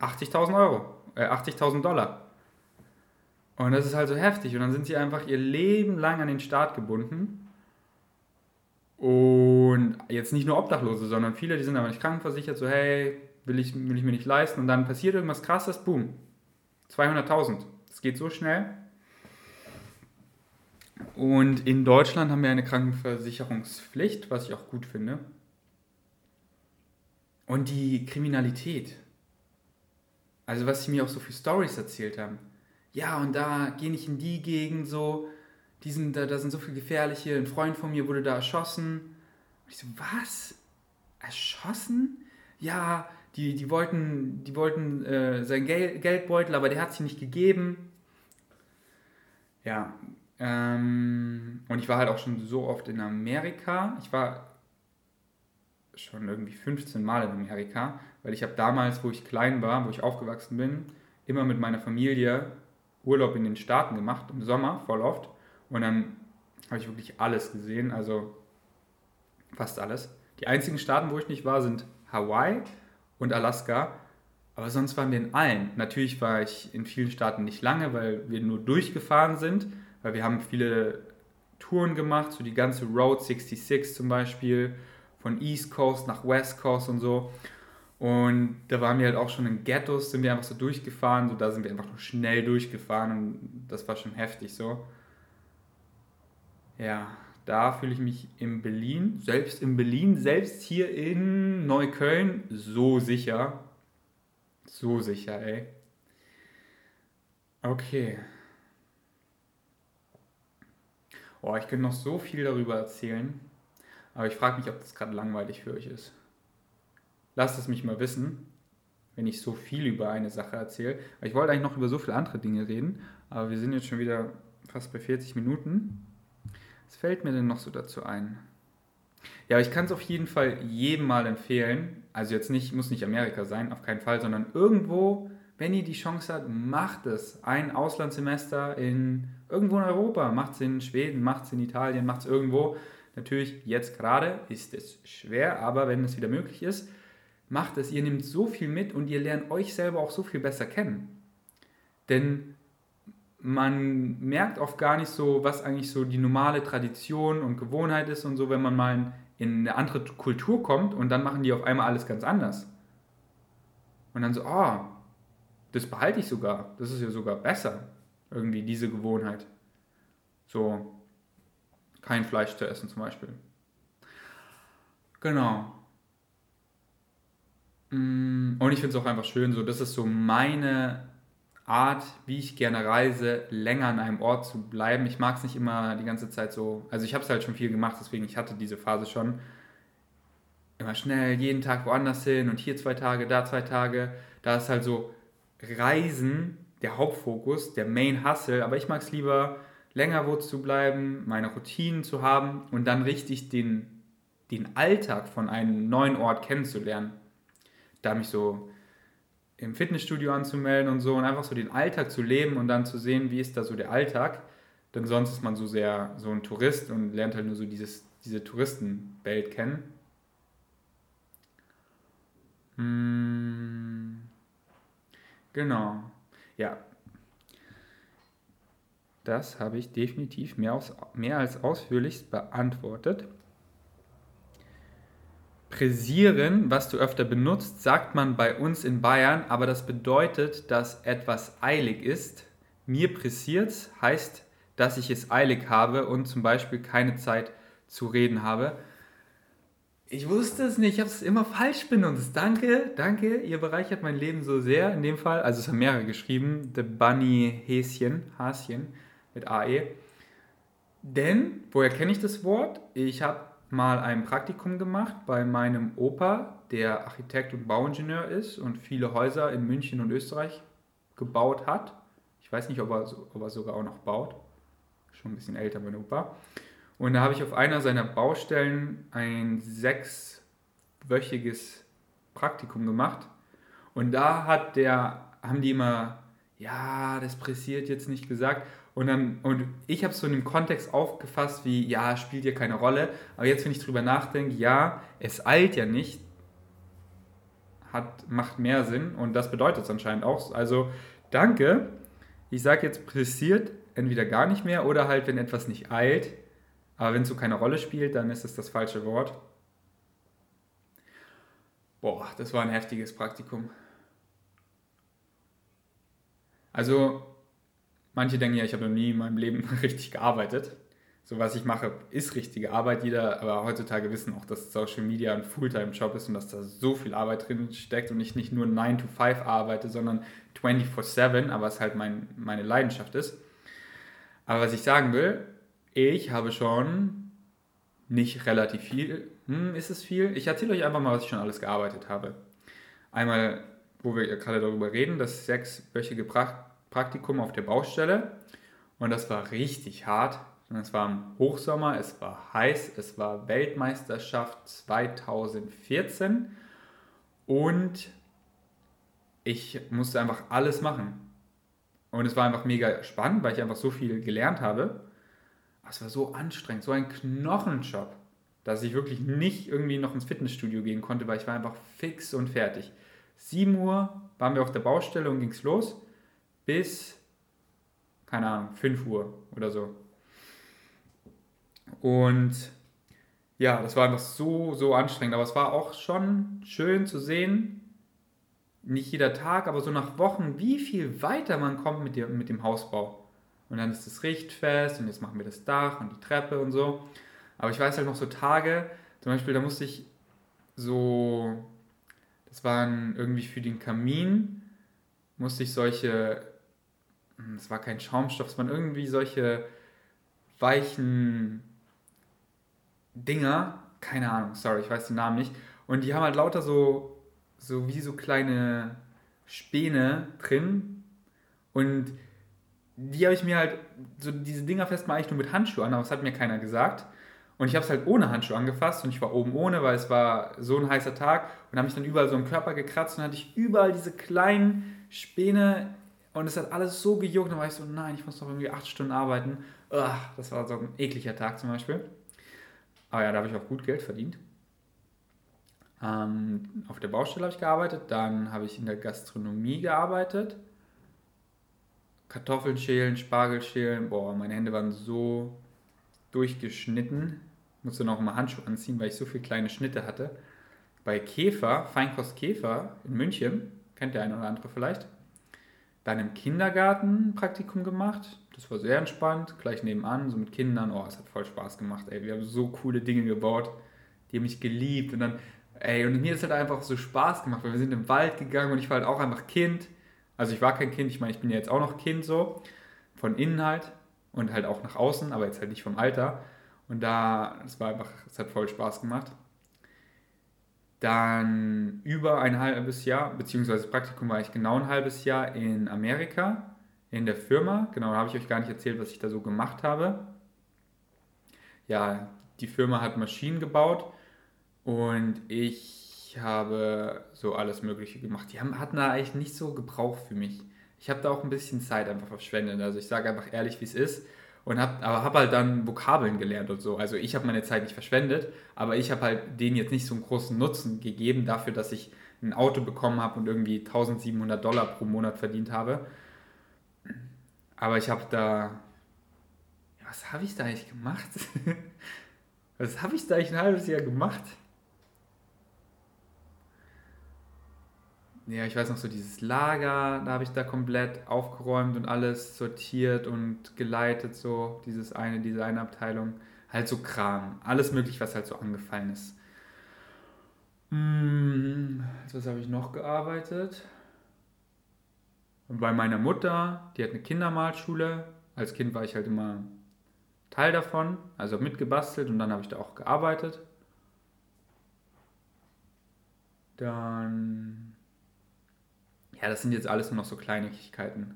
80.000 Euro, äh, 80.000 Dollar. Und das ist halt so heftig. Und dann sind sie einfach ihr Leben lang an den Staat gebunden. Und jetzt nicht nur Obdachlose, sondern viele, die sind aber nicht krankenversichert, so hey, will ich, will ich mir nicht leisten. Und dann passiert irgendwas krasses, boom, 200.000. Das geht so schnell. Und in Deutschland haben wir eine Krankenversicherungspflicht, was ich auch gut finde. Und die Kriminalität. Also was sie mir auch so für Stories erzählt haben. Ja, und da gehe ich in die Gegend so, die sind, da, da sind so viele gefährliche, ein Freund von mir wurde da erschossen. Und ich so, was? Erschossen? Ja, die, die wollten, die wollten äh, sein Gel Geldbeutel, aber der hat sie nicht gegeben. Ja, ähm, und ich war halt auch schon so oft in Amerika. Ich war schon irgendwie 15 Mal in Amerika, weil ich habe damals, wo ich klein war, wo ich aufgewachsen bin, immer mit meiner Familie Urlaub in den Staaten gemacht, im Sommer voll oft. Und dann habe ich wirklich alles gesehen, also fast alles. Die einzigen Staaten, wo ich nicht war, sind Hawaii und Alaska. Aber sonst waren wir in allen. Natürlich war ich in vielen Staaten nicht lange, weil wir nur durchgefahren sind weil wir haben viele Touren gemacht, so die ganze Road 66 zum Beispiel, von East Coast nach West Coast und so. Und da waren wir halt auch schon in Ghettos, sind wir einfach so durchgefahren, so da sind wir einfach nur schnell durchgefahren und das war schon heftig so. Ja, da fühle ich mich in Berlin, selbst in Berlin, selbst hier in Neukölln, so sicher. So sicher, ey. Okay. Boah, ich könnte noch so viel darüber erzählen, aber ich frage mich, ob das gerade langweilig für euch ist. Lasst es mich mal wissen, wenn ich so viel über eine Sache erzähle. Ich wollte eigentlich noch über so viele andere Dinge reden, aber wir sind jetzt schon wieder fast bei 40 Minuten. Was fällt mir denn noch so dazu ein? Ja, ich kann es auf jeden Fall jedem mal empfehlen. Also jetzt nicht, muss nicht Amerika sein, auf keinen Fall, sondern irgendwo, wenn ihr die Chance habt, macht es. Ein Auslandssemester in Irgendwo in Europa, macht es in Schweden, macht es in Italien, macht es irgendwo. Natürlich, jetzt gerade ist es schwer, aber wenn es wieder möglich ist, macht es. Ihr nehmt so viel mit und ihr lernt euch selber auch so viel besser kennen. Denn man merkt oft gar nicht so, was eigentlich so die normale Tradition und Gewohnheit ist und so, wenn man mal in eine andere Kultur kommt und dann machen die auf einmal alles ganz anders. Und dann so, oh, das behalte ich sogar, das ist ja sogar besser. Irgendwie diese Gewohnheit. So, kein Fleisch zu essen zum Beispiel. Genau. Mm, und ich finde es auch einfach schön, so, das ist so meine Art, wie ich gerne reise, länger an einem Ort zu bleiben. Ich mag es nicht immer die ganze Zeit so, also ich habe es halt schon viel gemacht, deswegen ich hatte diese Phase schon. Immer schnell, jeden Tag woanders hin und hier zwei Tage, da zwei Tage. Da ist halt so Reisen der Hauptfokus, der Main Hustle, aber ich mag es lieber, länger wo zu bleiben, meine Routinen zu haben und dann richtig den, den Alltag von einem neuen Ort kennenzulernen. Da mich so im Fitnessstudio anzumelden und so und einfach so den Alltag zu leben und dann zu sehen, wie ist da so der Alltag. Denn sonst ist man so sehr so ein Tourist und lernt halt nur so dieses, diese Touristenwelt kennen. Hm, genau. Ja, das habe ich definitiv mehr, aus, mehr als ausführlichst beantwortet. Präsieren, was du öfter benutzt, sagt man bei uns in Bayern, aber das bedeutet, dass etwas eilig ist. Mir pressiert heißt, dass ich es eilig habe und zum Beispiel keine Zeit zu reden habe. Ich wusste es nicht, ich habe es immer falsch benutzt. Danke, danke, ihr bereichert mein Leben so sehr in dem Fall. Also es haben mehrere geschrieben, The Bunny Häschen, Haschen mit AE. Denn, woher kenne ich das Wort? Ich habe mal ein Praktikum gemacht bei meinem Opa, der Architekt und Bauingenieur ist und viele Häuser in München und Österreich gebaut hat. Ich weiß nicht, ob er, ob er sogar auch noch baut. Schon ein bisschen älter, mein Opa. Und da habe ich auf einer seiner Baustellen ein sechswöchiges Praktikum gemacht. Und da hat der, haben die immer, ja, das pressiert jetzt nicht gesagt. Und, dann, und ich habe es so in dem Kontext aufgefasst wie, ja, spielt ja keine Rolle. Aber jetzt, wenn ich drüber nachdenke, ja, es eilt ja nicht, hat, macht mehr Sinn. Und das bedeutet es anscheinend auch. Also danke. Ich sage jetzt pressiert, entweder gar nicht mehr oder halt, wenn etwas nicht eilt. Aber wenn es so keine Rolle spielt, dann ist es das falsche Wort. Boah, das war ein heftiges Praktikum. Also, manche denken ja, ich habe noch nie in meinem Leben *laughs* richtig gearbeitet. So was ich mache, ist richtige Arbeit. Jeder, aber heutzutage wissen auch, dass Social Media ein Fulltime-Job ist und dass da so viel Arbeit drin steckt und ich nicht nur 9 to 5 arbeite, sondern 24-7, aber es halt mein, meine Leidenschaft ist. Aber was ich sagen will, ich habe schon nicht relativ viel. Hm, ist es viel? Ich erzähle euch einfach mal, was ich schon alles gearbeitet habe. Einmal, wo wir gerade darüber reden, das sechswöchige Praktikum auf der Baustelle. Und das war richtig hart. Es war im Hochsommer, es war heiß, es war Weltmeisterschaft 2014 und ich musste einfach alles machen. Und es war einfach mega spannend, weil ich einfach so viel gelernt habe. Es war so anstrengend, so ein Knochenjob, dass ich wirklich nicht irgendwie noch ins Fitnessstudio gehen konnte, weil ich war einfach fix und fertig. 7 Uhr waren wir auf der Baustelle und ging es los bis, keine Ahnung, 5 Uhr oder so. Und ja, das war einfach so, so anstrengend. Aber es war auch schon schön zu sehen, nicht jeder Tag, aber so nach Wochen, wie viel weiter man kommt mit, mit dem Hausbau. Und dann ist das Richtfest und jetzt machen wir das Dach und die Treppe und so. Aber ich weiß halt noch so Tage, zum Beispiel, da musste ich so, das waren irgendwie für den Kamin, musste ich solche, das war kein Schaumstoff, es waren irgendwie solche weichen Dinger, keine Ahnung, sorry, ich weiß den Namen nicht. Und die haben halt lauter so, so wie so kleine Späne drin. Und die habe ich mir halt, so diese Dinger fest mal eigentlich nur mit Handschuhen an, aber das hat mir keiner gesagt. Und ich habe es halt ohne Handschuhe angefasst und ich war oben ohne, weil es war so ein heißer Tag und habe mich dann überall so im Körper gekratzt und hatte ich überall diese kleinen Späne und es hat alles so gejuckt. Und dann war ich so, nein, ich muss noch irgendwie acht Stunden arbeiten. Ugh, das war so ein ekliger Tag zum Beispiel. Aber ja, da habe ich auch gut Geld verdient. Ähm, auf der Baustelle habe ich gearbeitet, dann habe ich in der Gastronomie gearbeitet. Kartoffeln schälen, Spargel schälen, boah, meine Hände waren so durchgeschnitten. Musste noch mal Handschuhe anziehen, weil ich so viele kleine Schnitte hatte. Bei Käfer, Feinkost Käfer in München, kennt der eine oder andere vielleicht. Dann im Kindergarten Praktikum gemacht. Das war sehr entspannt, gleich nebenan, so mit Kindern. Oh, es hat voll Spaß gemacht, ey. Wir haben so coole Dinge gebaut. Die haben mich geliebt. Und dann, ey, und mir ist halt einfach so Spaß gemacht, weil wir sind im Wald gegangen und ich war halt auch einfach Kind. Also ich war kein Kind, ich meine, ich bin ja jetzt auch noch Kind so. Von innen halt und halt auch nach außen, aber jetzt halt nicht vom Alter. Und da, es war einfach, es hat voll Spaß gemacht. Dann über ein halbes Jahr, beziehungsweise Praktikum war ich genau ein halbes Jahr in Amerika, in der Firma. Genau, da habe ich euch gar nicht erzählt, was ich da so gemacht habe. Ja, die Firma hat Maschinen gebaut und ich habe so alles Mögliche gemacht. Die haben, hatten da eigentlich nicht so Gebrauch für mich. Ich habe da auch ein bisschen Zeit einfach verschwendet. Also ich sage einfach ehrlich, wie es ist und hab, aber habe halt dann Vokabeln gelernt und so. Also ich habe meine Zeit nicht verschwendet, aber ich habe halt denen jetzt nicht so einen großen Nutzen gegeben dafür, dass ich ein Auto bekommen habe und irgendwie 1700 Dollar pro Monat verdient habe. Aber ich habe da, was habe ich da eigentlich gemacht? *laughs* was habe ich da eigentlich ein halbes Jahr gemacht? Ja, ich weiß noch so dieses Lager, da habe ich da komplett aufgeräumt und alles sortiert und geleitet, so dieses eine, diese eine Abteilung. Halt so Kram, alles möglich, was halt so angefallen ist. Hm, was habe ich noch gearbeitet? bei meiner Mutter, die hat eine Kindermalschule. Als Kind war ich halt immer Teil davon, also mitgebastelt und dann habe ich da auch gearbeitet. Dann ja, das sind jetzt alles nur noch so Kleinigkeiten.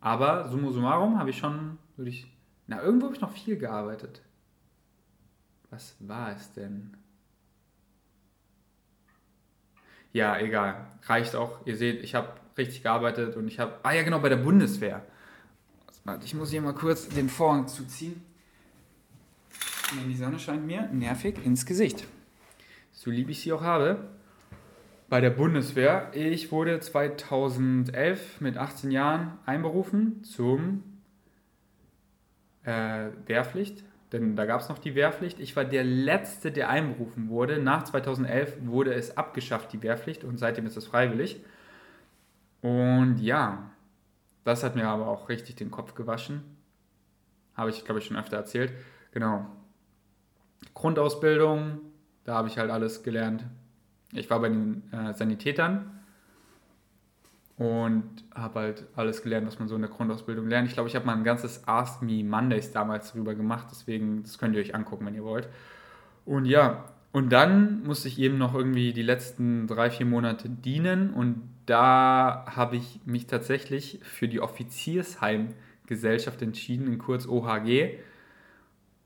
Aber summa summarum habe ich schon, würde ich, na, irgendwo habe ich noch viel gearbeitet. Was war es denn? Ja, egal. Reicht auch. Ihr seht, ich habe richtig gearbeitet und ich habe, ah ja genau, bei der Bundeswehr. Ich muss hier mal kurz den Vorhang zuziehen. Die Sonne scheint mir nervig ins Gesicht. So lieb ich sie auch habe. Bei der Bundeswehr. Ich wurde 2011 mit 18 Jahren einberufen zum äh, Wehrpflicht, denn da gab es noch die Wehrpflicht. Ich war der Letzte, der einberufen wurde. Nach 2011 wurde es abgeschafft, die Wehrpflicht, und seitdem ist es freiwillig. Und ja, das hat mir aber auch richtig den Kopf gewaschen. Habe ich, glaube ich, schon öfter erzählt. Genau. Grundausbildung, da habe ich halt alles gelernt. Ich war bei den äh, Sanitätern und habe halt alles gelernt, was man so in der Grundausbildung lernt. Ich glaube, ich habe mal ein ganzes Ask Me Mondays damals darüber gemacht, deswegen, das könnt ihr euch angucken, wenn ihr wollt. Und ja, und dann musste ich eben noch irgendwie die letzten drei, vier Monate dienen und da habe ich mich tatsächlich für die Offiziersheimgesellschaft entschieden, in kurz OHG.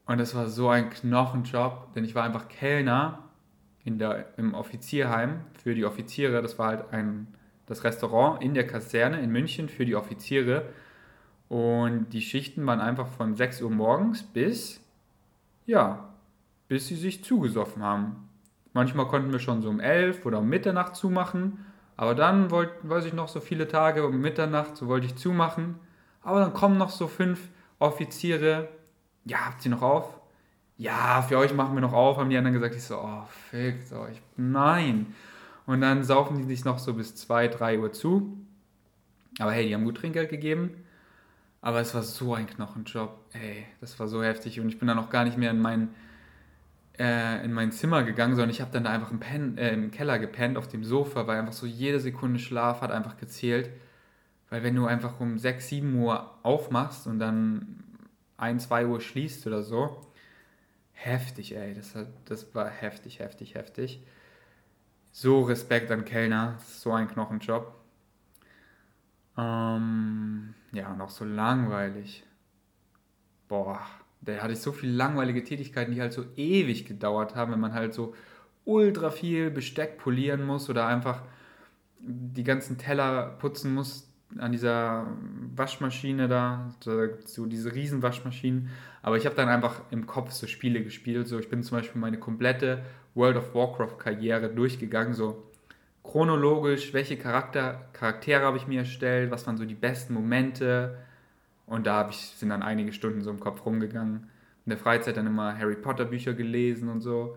Und das war so ein Knochenjob, denn ich war einfach Kellner in der, im Offizierheim für die Offiziere. Das war halt ein, das Restaurant in der Kaserne in München für die Offiziere. Und die Schichten waren einfach von 6 Uhr morgens bis, ja, bis sie sich zugesoffen haben. Manchmal konnten wir schon so um 11 oder um Mitternacht zumachen. Aber dann wollte, weiß ich noch, so viele Tage um Mitternacht, so wollte ich zumachen. Aber dann kommen noch so fünf Offiziere ja, habt ihr noch auf? Ja, für euch machen wir noch auf, haben die anderen gesagt. Ich so, oh, fickt euch. Nein. Und dann saufen die sich noch so bis 2, 3 Uhr zu. Aber hey, die haben gut Trinkgeld gegeben. Aber es war so ein Knochenjob. Ey, das war so heftig. Und ich bin dann auch gar nicht mehr in mein, äh, in mein Zimmer gegangen, sondern ich habe dann da einfach im, Pen, äh, im Keller gepennt auf dem Sofa, weil einfach so jede Sekunde Schlaf hat einfach gezählt. Weil wenn du einfach um 6, 7 Uhr aufmachst und dann 1, 2 Uhr schließt oder so. Heftig, ey. Das, hat, das war heftig, heftig, heftig. So Respekt an Kellner. so ein Knochenjob. Ähm, ja, auch so langweilig. Boah, da hatte ich so viele langweilige Tätigkeiten, die halt so ewig gedauert haben, wenn man halt so ultra viel Besteck polieren muss oder einfach die ganzen Teller putzen muss, an dieser Waschmaschine da, so diese riesen Waschmaschinen. Aber ich habe dann einfach im Kopf so Spiele gespielt. So, ich bin zum Beispiel meine komplette World of Warcraft-Karriere durchgegangen, so chronologisch, welche Charakter, Charaktere habe ich mir erstellt, was waren so die besten Momente. Und da ich, sind dann einige Stunden so im Kopf rumgegangen. In der Freizeit dann immer Harry Potter Bücher gelesen und so.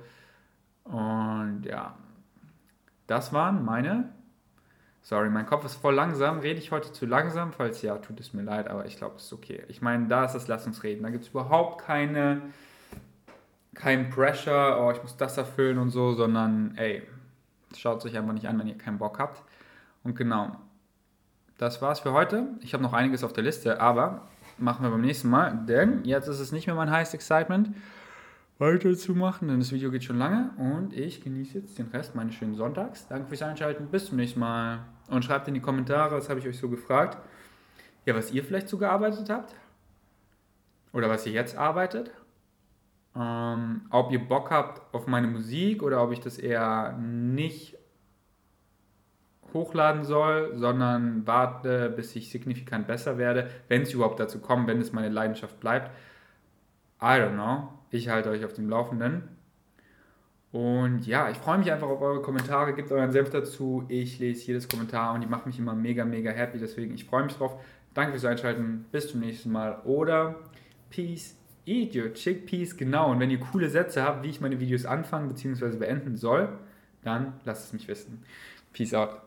Und ja, das waren meine Sorry, mein Kopf ist voll langsam. Rede ich heute zu langsam? Falls ja, tut es mir leid, aber ich glaube, es ist okay. Ich meine, da ist das Lass uns reden. Da gibt es überhaupt keine, kein Pressure, oh, ich muss das erfüllen und so, sondern ey, schaut es euch einfach nicht an, wenn ihr keinen Bock habt. Und genau, das war's für heute. Ich habe noch einiges auf der Liste, aber machen wir beim nächsten Mal, denn jetzt ist es nicht mehr mein Highest Excitement weiterzumachen, denn das Video geht schon lange und ich genieße jetzt den Rest meines schönen Sonntags. Danke fürs Einschalten, bis zum nächsten Mal und schreibt in die Kommentare, das habe ich euch so gefragt, ja, was ihr vielleicht so gearbeitet habt oder was ihr jetzt arbeitet. Ähm, ob ihr Bock habt auf meine Musik oder ob ich das eher nicht hochladen soll, sondern warte, bis ich signifikant besser werde, wenn es überhaupt dazu kommt, wenn es meine Leidenschaft bleibt. I don't know. Ich halte euch auf dem Laufenden. Und ja, ich freue mich einfach auf eure Kommentare. Gebt euren Senf dazu. Ich lese jedes Kommentar und die macht mich immer mega, mega happy. Deswegen, ich freue mich drauf. Danke fürs Einschalten. Bis zum nächsten Mal. Oder Peace. Eat your chickpeas. Genau. Und wenn ihr coole Sätze habt, wie ich meine Videos anfangen bzw. beenden soll, dann lasst es mich wissen. Peace out.